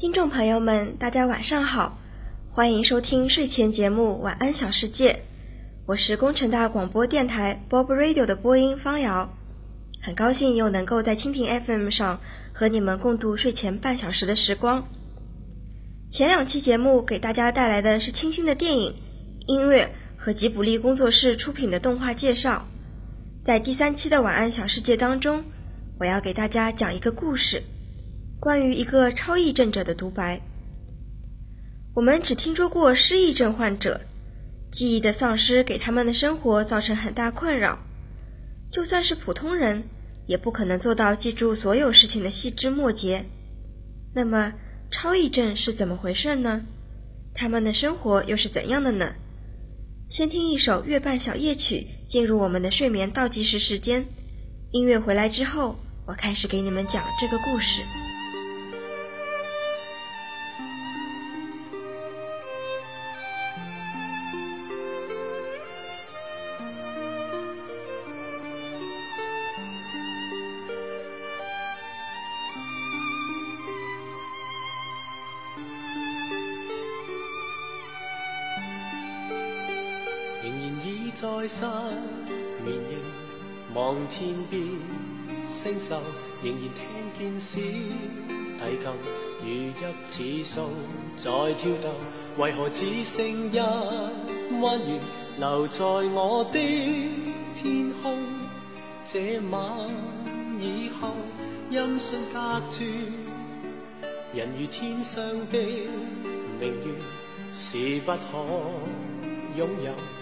听众朋友们，大家晚上好，欢迎收听睡前节目《晚安小世界》，我是工程大广播电台 Bob Radio 的播音方瑶，很高兴又能够在蜻蜓 FM 上和你们共度睡前半小时的时光。前两期节目给大家带来的是清新的电影、音乐和吉卜力工作室出品的动画介绍，在第三期的《晚安小世界》当中，我要给大家讲一个故事。关于一个超忆症者的独白，我们只听说过失忆症患者记忆的丧失给他们的生活造成很大困扰，就算是普通人也不可能做到记住所有事情的细枝末节。那么，超忆症是怎么回事呢？他们的生活又是怎样的呢？先听一首《月半小夜曲》，进入我们的睡眠倒计时时间。音乐回来之后，我开始给你们讲这个故事。在失眠夜望天边星宿，仍然听见小提琴如泣似诉在跳动。为何只剩一弯月留在我的天空？这晚以后音讯隔绝，人如天上的明月是不可拥有。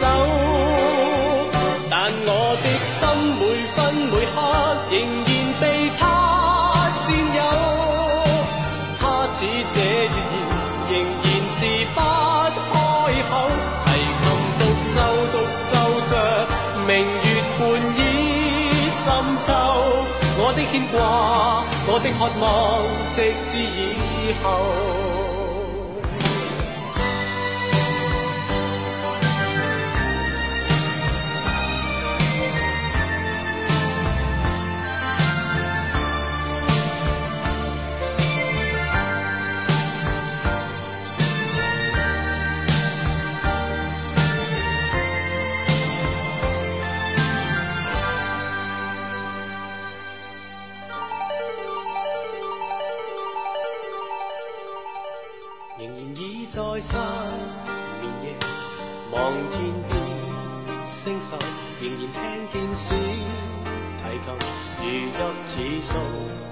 手，但我的心每分每刻仍然被他占有。他似这月言，仍然是不开口。提琴独奏独奏着明月半倚深秋。我的牵挂，我的渴望，直至以后。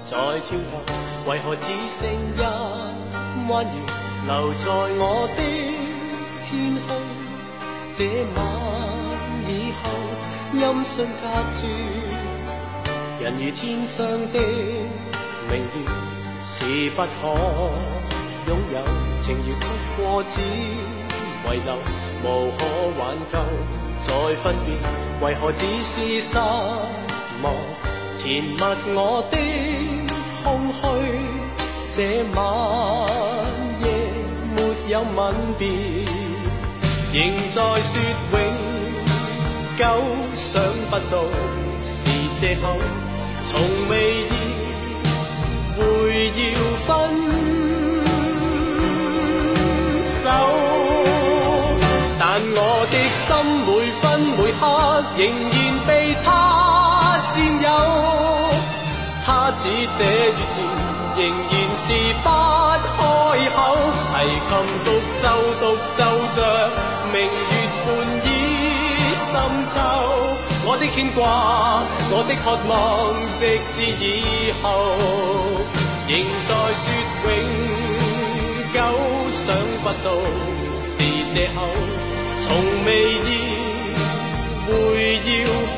在跳动。为何只剩一弯月留在我的天空？这晚以后音讯隔绝，人如天上的明月是不可拥有。情如曲过，只遗留，无可挽救。再分别，为何只是失望？填密我的空虚。这晚夜没有吻别，仍在说永久。想不到是借口，从未意会要分手。但我的心每分每刻仍然他似这月言，仍然是不开口。提琴独奏独奏着明月半倚深秋。我的牵挂，我的渴望，直至以后，仍在说永。久想不到是借口，从未意会要分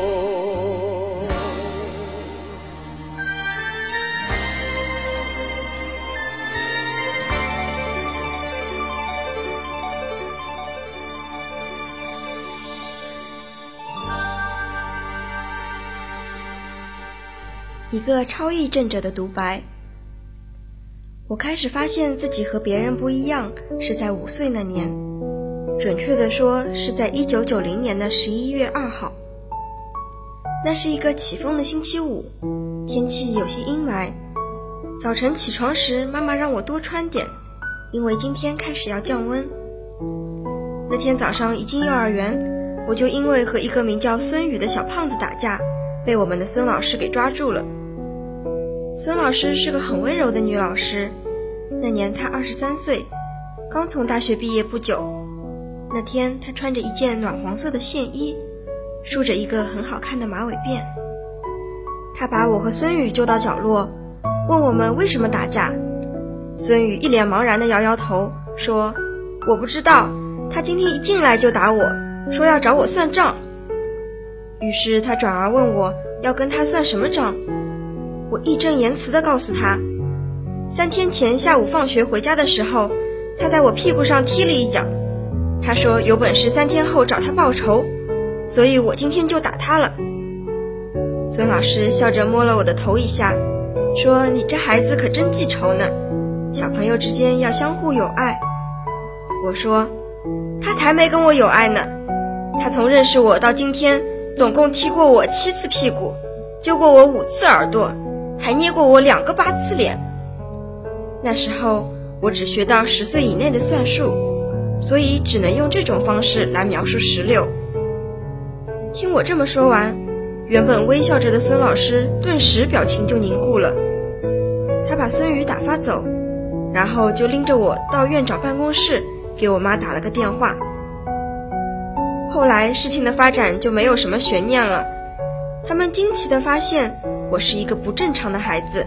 一个超异症者的独白。我开始发现自己和别人不一样，是在五岁那年，准确的说是在一九九零年的十一月二号。那是一个起风的星期五，天气有些阴霾。早晨起床时，妈妈让我多穿点，因为今天开始要降温。那天早上一进幼儿园，我就因为和一个名叫孙宇的小胖子打架，被我们的孙老师给抓住了。孙老师是个很温柔的女老师，那年她二十三岁，刚从大学毕业不久。那天她穿着一件暖黄色的线衣，梳着一个很好看的马尾辫。她把我和孙宇揪到角落，问我们为什么打架。孙宇一脸茫然地摇摇头，说：“我不知道，他今天一进来就打我，说要找我算账。”于是他转而问我要跟他算什么账。我义正言辞地告诉他，三天前下午放学回家的时候，他在我屁股上踢了一脚。他说有本事三天后找他报仇，所以我今天就打他了。孙老师笑着摸了我的头一下，说：“你这孩子可真记仇呢，小朋友之间要相互友爱。”我说：“他才没跟我友爱呢，他从认识我到今天，总共踢过我七次屁股，揪过我五次耳朵。”还捏过我两个八次脸。那时候我只学到十岁以内的算术，所以只能用这种方式来描述十六。听我这么说完，原本微笑着的孙老师顿时表情就凝固了。他把孙宇打发走，然后就拎着我到院长办公室给我妈打了个电话。后来事情的发展就没有什么悬念了，他们惊奇地发现。我是一个不正常的孩子，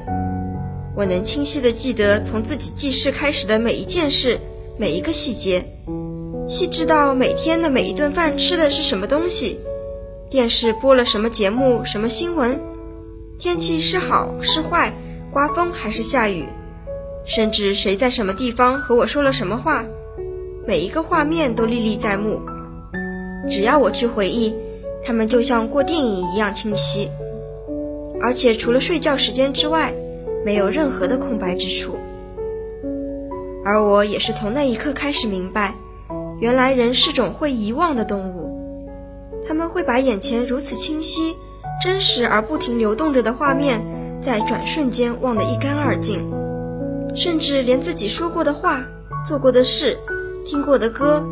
我能清晰地记得从自己记事开始的每一件事，每一个细节，细致到每天的每一顿饭吃的是什么东西，电视播了什么节目、什么新闻，天气是好是坏，刮风还是下雨，甚至谁在什么地方和我说了什么话，每一个画面都历历在目。只要我去回忆，他们就像过电影一样清晰。而且除了睡觉时间之外，没有任何的空白之处。而我也是从那一刻开始明白，原来人是种会遗忘的动物。他们会把眼前如此清晰、真实而不停流动着的画面，在转瞬间忘得一干二净，甚至连自己说过的话、做过的事、听过的歌、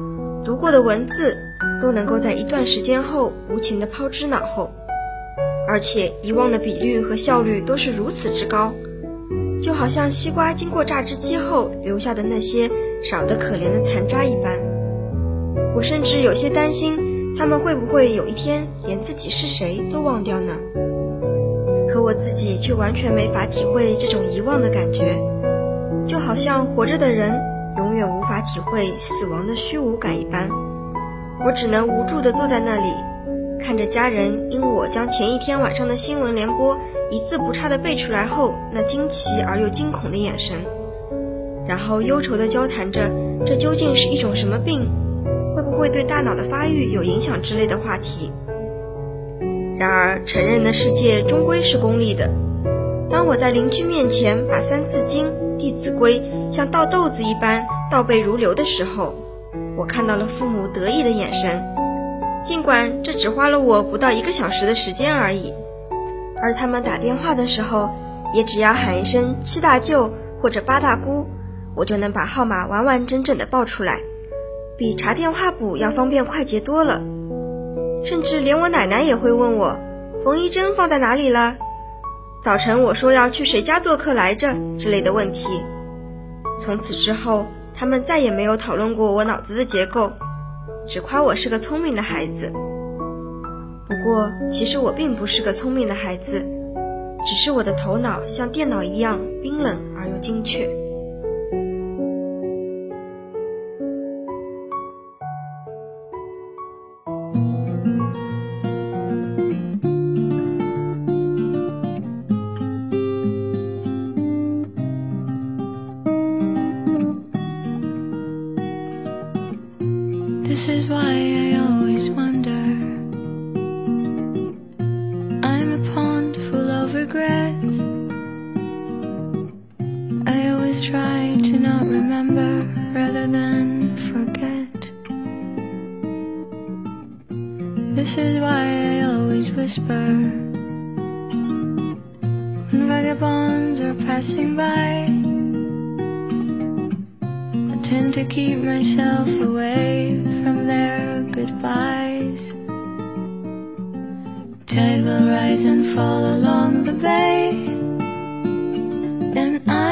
读过的文字，都能够在一段时间后无情地抛之脑后。而且遗忘的比率和效率都是如此之高，就好像西瓜经过榨汁机后留下的那些少得可怜的残渣一般。我甚至有些担心，他们会不会有一天连自己是谁都忘掉呢？可我自己却完全没法体会这种遗忘的感觉，就好像活着的人永远无法体会死亡的虚无感一般。我只能无助地坐在那里。看着家人因我将前一天晚上的新闻联播一字不差地背出来后，那惊奇而又惊恐的眼神，然后忧愁地交谈着这究竟是一种什么病，会不会对大脑的发育有影响之类的话题。然而，成人的世界终归是功利的。当我在邻居面前把《三字经》《弟子规》像倒豆子一般倒背如流的时候，我看到了父母得意的眼神。尽管这只花了我不到一个小时的时间而已，而他们打电话的时候，也只要喊一声七大舅或者八大姑，我就能把号码完完整整的报出来，比查电话簿要方便快捷多了。甚至连我奶奶也会问我缝衣针放在哪里了，早晨我说要去谁家做客来着之类的问题，从此之后，他们再也没有讨论过我脑子的结构，只夸我是个聪明的孩子。不过，其实我并不是个聪明的孩子，只是我的头脑像电脑一样冰冷而又精确。And I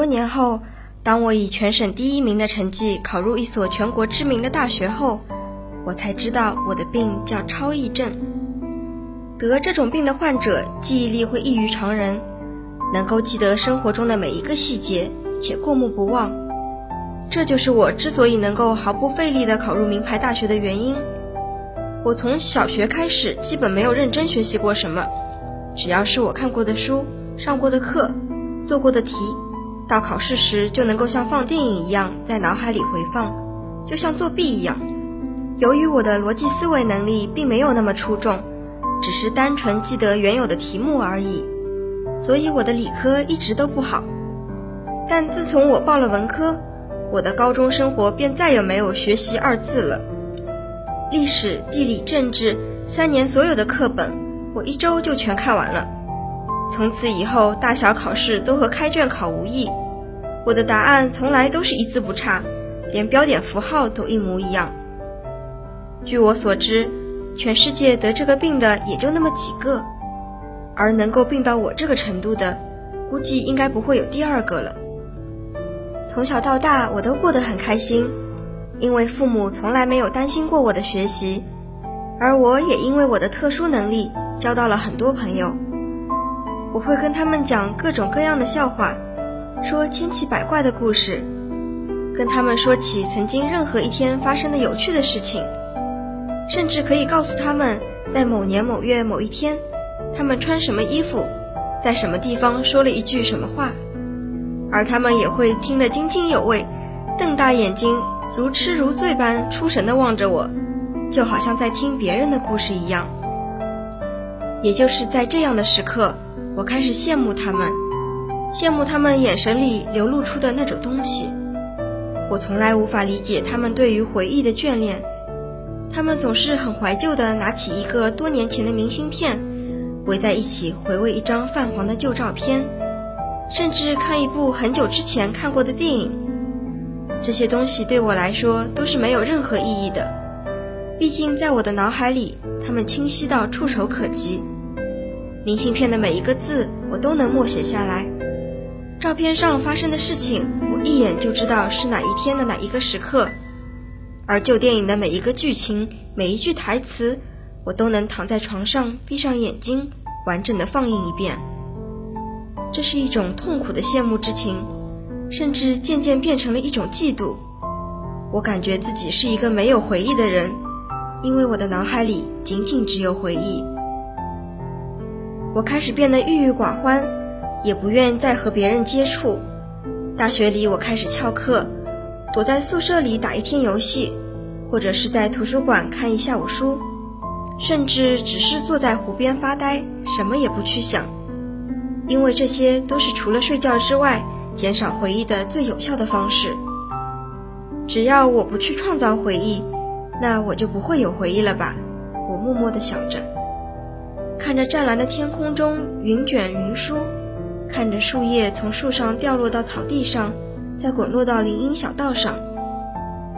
多年后，当我以全省第一名的成绩考入一所全国知名的大学后，我才知道我的病叫超忆症。得这种病的患者记忆力会异于常人，能够记得生活中的每一个细节，且过目不忘。这就是我之所以能够毫不费力地考入名牌大学的原因。我从小学开始基本没有认真学习过什么，只要是我看过的书、上过的课、做过的题，到考试时就能够像放电影一样在脑海里回放，就像作弊一样。由于我的逻辑思维能力并没有那么出众，只是单纯记得原有的题目而已，所以我的理科一直都不好。但自从我报了文科，我的高中生活便再也没有学习二字了。历史、地理、政治三年所有的课本，我一周就全看完了。从此以后，大小考试都和开卷考无异，我的答案从来都是一字不差，连标点符号都一模一样。据我所知，全世界得这个病的也就那么几个，而能够病到我这个程度的，估计应该不会有第二个了。从小到大，我都过得很开心，因为父母从来没有担心过我的学习，而我也因为我的特殊能力交到了很多朋友。我会跟他们讲各种各样的笑话，说千奇百怪的故事，跟他们说起曾经任何一天发生的有趣的事情。甚至可以告诉他们，在某年某月某一天，他们穿什么衣服，在什么地方说了一句什么话，而他们也会听得津津有味，瞪大眼睛，如痴如醉般出神地望着我，就好像在听别人的故事一样。也就是在这样的时刻，我开始羡慕他们，羡慕他们眼神里流露出的那种东西。我从来无法理解他们对于回忆的眷恋。他们总是很怀旧地拿起一个多年前的明信片，围在一起回味一张泛黄的旧照片，甚至看一部很久之前看过的电影。这些东西对我来说都是没有任何意义的，毕竟在我的脑海里，它们清晰到触手可及。明信片的每一个字我都能默写下来，照片上发生的事情我一眼就知道是哪一天的哪一个时刻。而旧电影的每一个剧情、每一句台词，我都能躺在床上闭上眼睛，完整的放映一遍。这是一种痛苦的羡慕之情，甚至渐渐变成了一种嫉妒。我感觉自己是一个没有回忆的人，因为我的脑海里仅仅只有回忆。我开始变得郁郁寡欢，也不愿再和别人接触。大学里，我开始翘课。躲在宿舍里打一天游戏，或者是在图书馆看一下午书，甚至只是坐在湖边发呆，什么也不去想，因为这些都是除了睡觉之外减少回忆的最有效的方式。只要我不去创造回忆，那我就不会有回忆了吧？我默默地想着，看着湛蓝的天空中云卷云舒，看着树叶从树上掉落到草地上。再滚落到林荫小道上，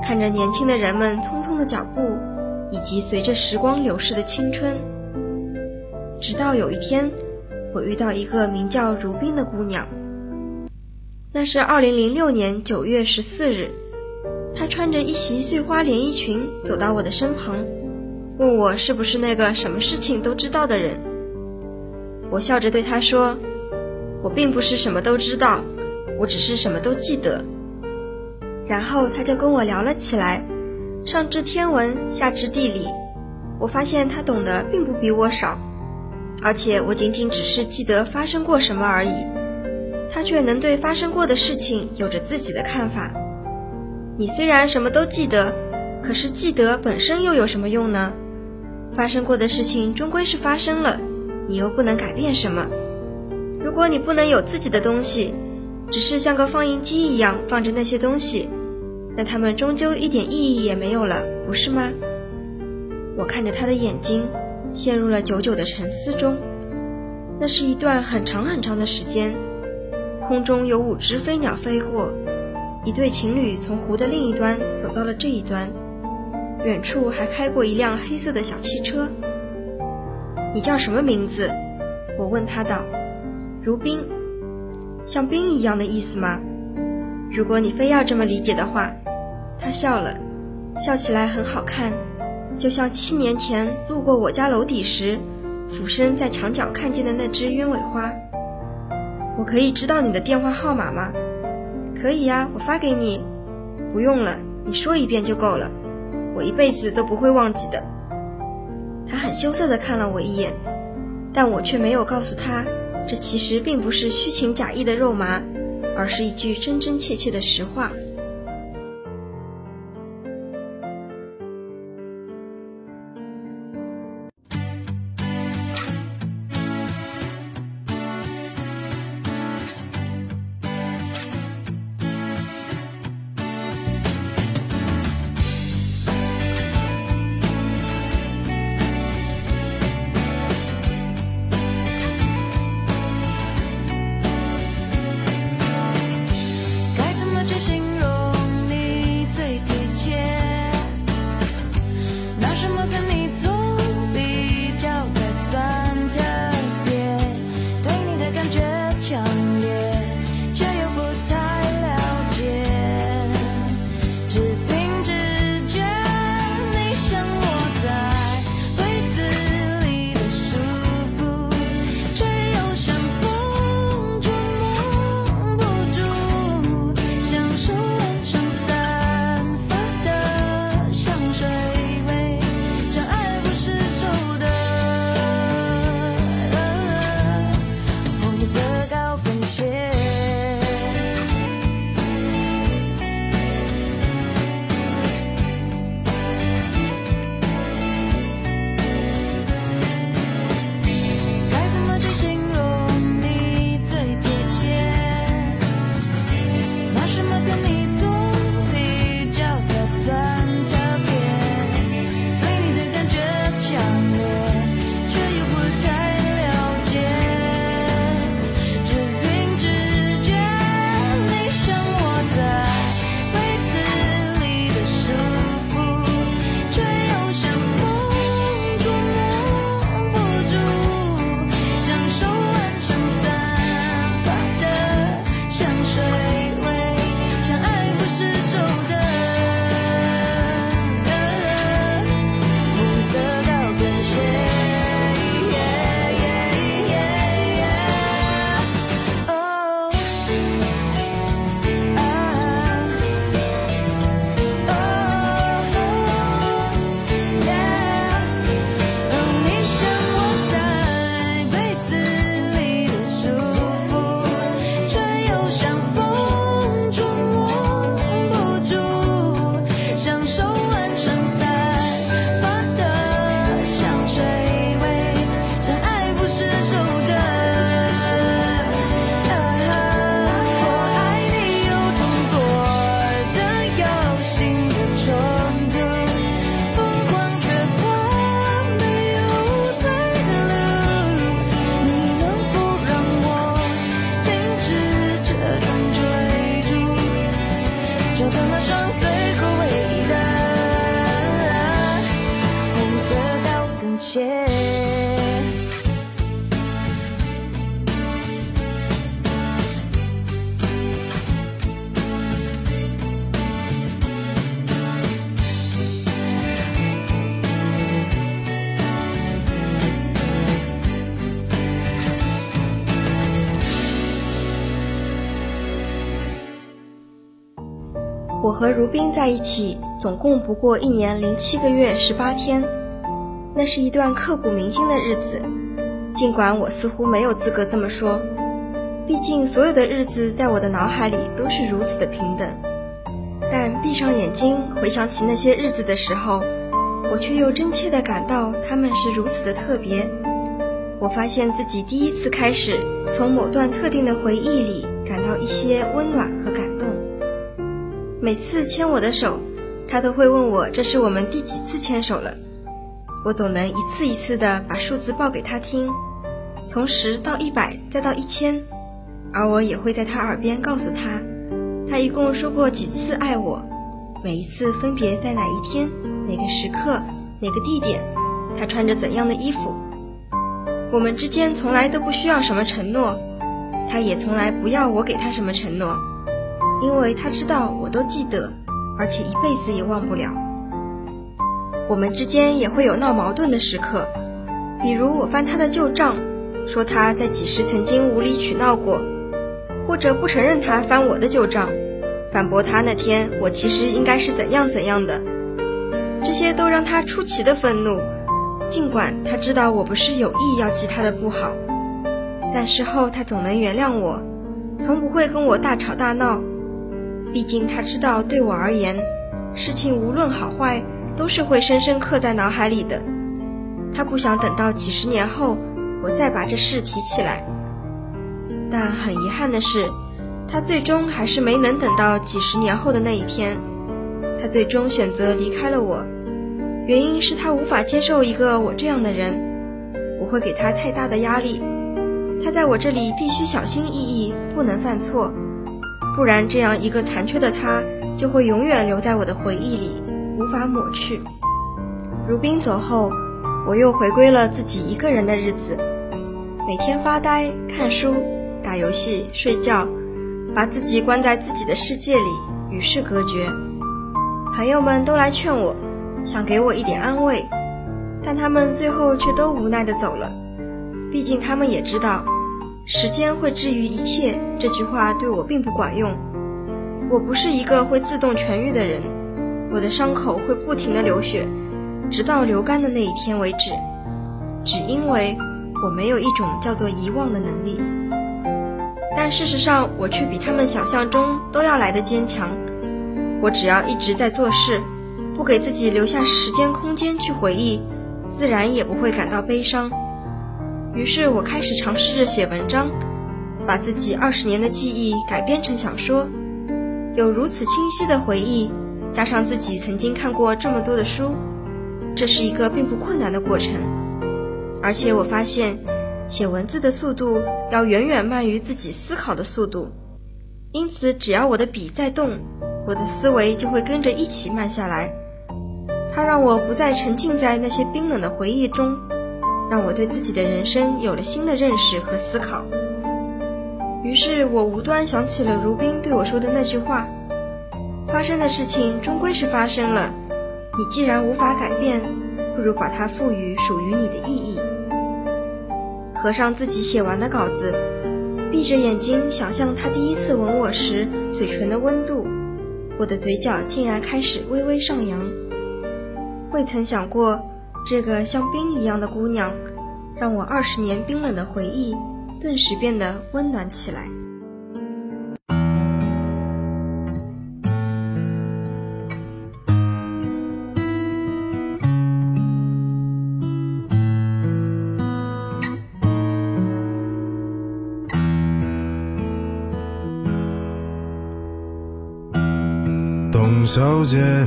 看着年轻的人们匆匆的脚步，以及随着时光流逝的青春。直到有一天，我遇到一个名叫如冰的姑娘。那是二零零六年九月十四日，她穿着一袭碎花连衣裙走到我的身旁，问我是不是那个什么事情都知道的人。我笑着对她说：“我并不是什么都知道。”我只是什么都记得，然后他就跟我聊了起来，上知天文，下知地理，我发现他懂得并不比我少，而且我仅仅只是记得发生过什么而已，他却能对发生过的事情有着自己的看法。你虽然什么都记得，可是记得本身又有什么用呢？发生过的事情终归是发生了，你又不能改变什么。如果你不能有自己的东西，只是像个放映机一样放着那些东西，那它们终究一点意义也没有了，不是吗？我看着他的眼睛，陷入了久久的沉思中。那是一段很长很长的时间，空中有五只飞鸟飞过，一对情侣从湖的另一端走到了这一端，远处还开过一辆黑色的小汽车。你叫什么名字？我问他道。如冰。像冰一样的意思吗？如果你非要这么理解的话，他笑了，笑起来很好看，就像七年前路过我家楼底时，俯身在墙角看见的那只鸢尾花。我可以知道你的电话号码吗？可以呀，我发给你。不用了，你说一遍就够了，我一辈子都不会忘记的。他很羞涩地看了我一眼，但我却没有告诉他。这其实并不是虚情假意的肉麻，而是一句真真切切的实话。和如冰在一起，总共不过一年零七个月十八天，那是一段刻骨铭心的日子。尽管我似乎没有资格这么说，毕竟所有的日子在我的脑海里都是如此的平等。但闭上眼睛回想起那些日子的时候，我却又真切地感到他们是如此的特别。我发现自己第一次开始从某段特定的回忆里感到一些温暖和感。每次牵我的手，他都会问我这是我们第几次牵手了。我总能一次一次地把数字报给他听，从十到一百再到一千，而我也会在他耳边告诉他，他一共说过几次爱我，每一次分别在哪一天、哪个时刻、哪个地点，他穿着怎样的衣服。我们之间从来都不需要什么承诺，他也从来不要我给他什么承诺，因为他知道我都记得，而且一辈子也忘不了。我们之间也会有闹矛盾的时刻，比如我翻他的旧账，说他在几时曾经无理取闹过，或者不承认他翻我的旧账，反驳他那天我其实应该是怎样怎样的，这些都让他出奇的愤怒。尽管他知道我不是有意要记他的不好，但事后他总能原谅我，从不会跟我大吵大闹。毕竟他知道，对我而言，事情无论好坏，都是会深深刻在脑海里的。他不想等到几十年后，我再把这事提起来。但很遗憾的是，他最终还是没能等到几十年后的那一天。他最终选择离开了我。原因是他无法接受一个我这样的人，我会给他太大的压力。他在我这里必须小心翼翼，不能犯错，不然这样一个残缺的他就会永远留在我的回忆里，无法抹去。如冰走后，我又回归了自己一个人的日子，每天发呆、看书、打游戏、睡觉，把自己关在自己的世界里，与世隔绝。朋友们都来劝我。想给我一点安慰，但他们最后却都无奈地走了。毕竟他们也知道，时间会治愈一切这句话对我并不管用。我不是一个会自动痊愈的人，我的伤口会不停的流血，直到流干的那一天为止。只因为我没有一种叫做遗忘的能力。但事实上，我却比他们想象中都要来的坚强。我只要一直在做事。不给自己留下时间空间去回忆，自然也不会感到悲伤。于是我开始尝试着写文章，把自己二十年的记忆改编成小说。有如此清晰的回忆，加上自己曾经看过这么多的书，这是一个并不困难的过程。而且我发现，写文字的速度要远远慢于自己思考的速度，因此只要我的笔在动，我的思维就会跟着一起慢下来。它让我不再沉浸在那些冰冷的回忆中，让我对自己的人生有了新的认识和思考。于是我无端想起了如冰对我说的那句话：“发生的事情终归是发生了，你既然无法改变，不如把它赋予属于你的意义。”合上自己写完的稿子，闭着眼睛想象他第一次吻我时嘴唇的温度，我的嘴角竟然开始微微上扬。未曾想过，这个像冰一样的姑娘，让我二十年冰冷的回忆，顿时变得温暖起来。董小姐。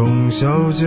董小姐，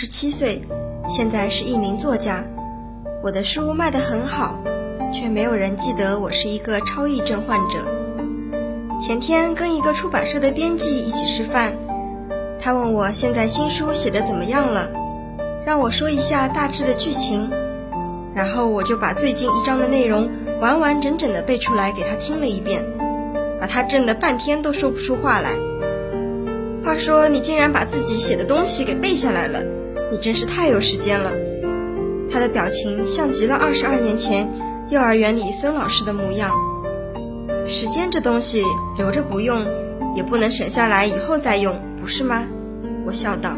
十七岁，现在是一名作家。我的书卖得很好，却没有人记得我是一个超忆症患者。前天跟一个出版社的编辑一起吃饭，他问我现在新书写得怎么样了，让我说一下大致的剧情，然后我就把最近一章的内容完完整整的背出来给他听了一遍，把他震得半天都说不出话来。话说你竟然把自己写的东西给背下来了，你真是太有时间了。他的表情像极了二十二年前幼儿园里孙老师的模样。时间这东西留着不用，也不能省下来以后再用，不是吗？我笑道。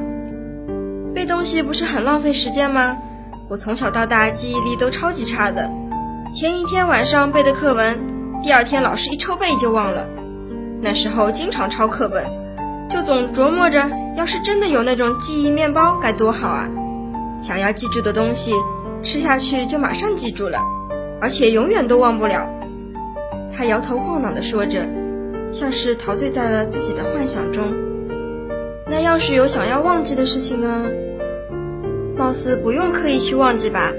背东西不是很浪费时间吗？我从小到大记忆力都超级差的，前一天晚上背的课文，第二天老师一抽背就忘了。那时候经常抄课本，就总琢磨着，要是真的有那种记忆面包该多好啊！想要记住的东西，吃下去就马上记住了，而且永远都忘不了。他摇头晃脑地说着，像是陶醉在了自己的幻想中。那要是有想要忘记的事情呢？貌似不用刻意去忘记吧，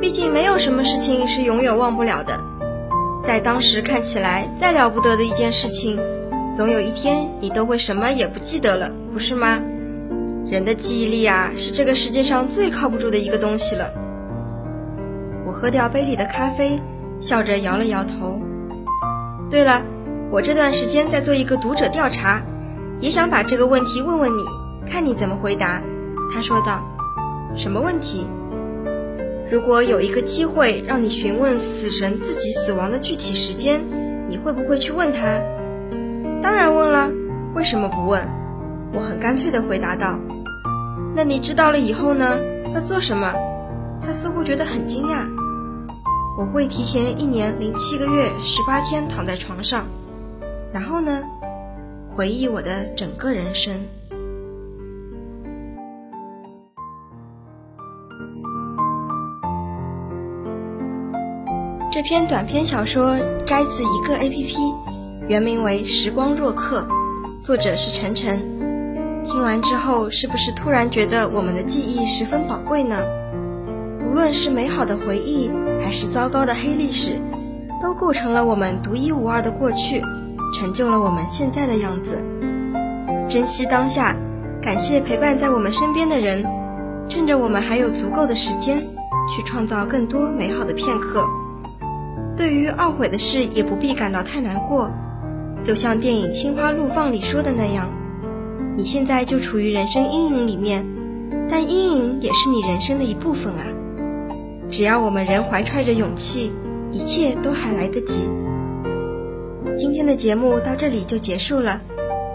毕竟没有什么事情是永远忘不了的。在当时看起来再了不得的一件事情，总有一天你都会什么也不记得了，不是吗？人的记忆力啊，是这个世界上最靠不住的一个东西了。我喝掉杯里的咖啡，笑着摇了摇头。对了，我这段时间在做一个读者调查，也想把这个问题问问你，看你怎么回答。他说道：“什么问题？如果有一个机会让你询问死神自己死亡的具体时间，你会不会去问他？”当然问了，为什么不问？我很干脆地回答道。那你知道了以后呢？要做什么？他似乎觉得很惊讶。我会提前一年零七个月十八天躺在床上，然后呢，回忆我的整个人生。这篇短篇小说摘自一个 APP，原名为《时光若客》，作者是晨晨。听完之后，是不是突然觉得我们的记忆十分宝贵呢？无论是美好的回忆，还是糟糕的黑历史，都构成了我们独一无二的过去，成就了我们现在的样子。珍惜当下，感谢陪伴在我们身边的人，趁着我们还有足够的时间，去创造更多美好的片刻。对于懊悔的事，也不必感到太难过，就像电影《心花怒放》里说的那样。你现在就处于人生阴影里面，但阴影也是你人生的一部分啊！只要我们仍怀揣着勇气，一切都还来得及。今天的节目到这里就结束了，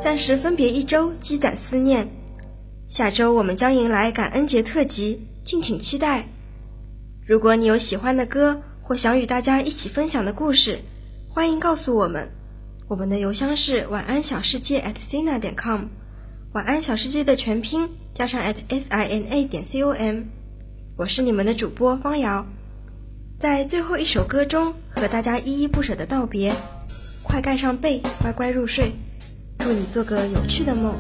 暂时分别一周积攒思念。下周我们将迎来感恩节特辑，敬请期待。如果你有喜欢的歌或想与大家一起分享的故事，欢迎告诉我们。我们的邮箱是晚安小世界 at sina 点 com。晚安，小世界的全拼加上 at s i n a 点 c o m，我是你们的主播方瑶，在最后一首歌中和大家依依不舍的道别，快盖上被，乖乖入睡，祝你做个有趣的梦，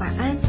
晚安。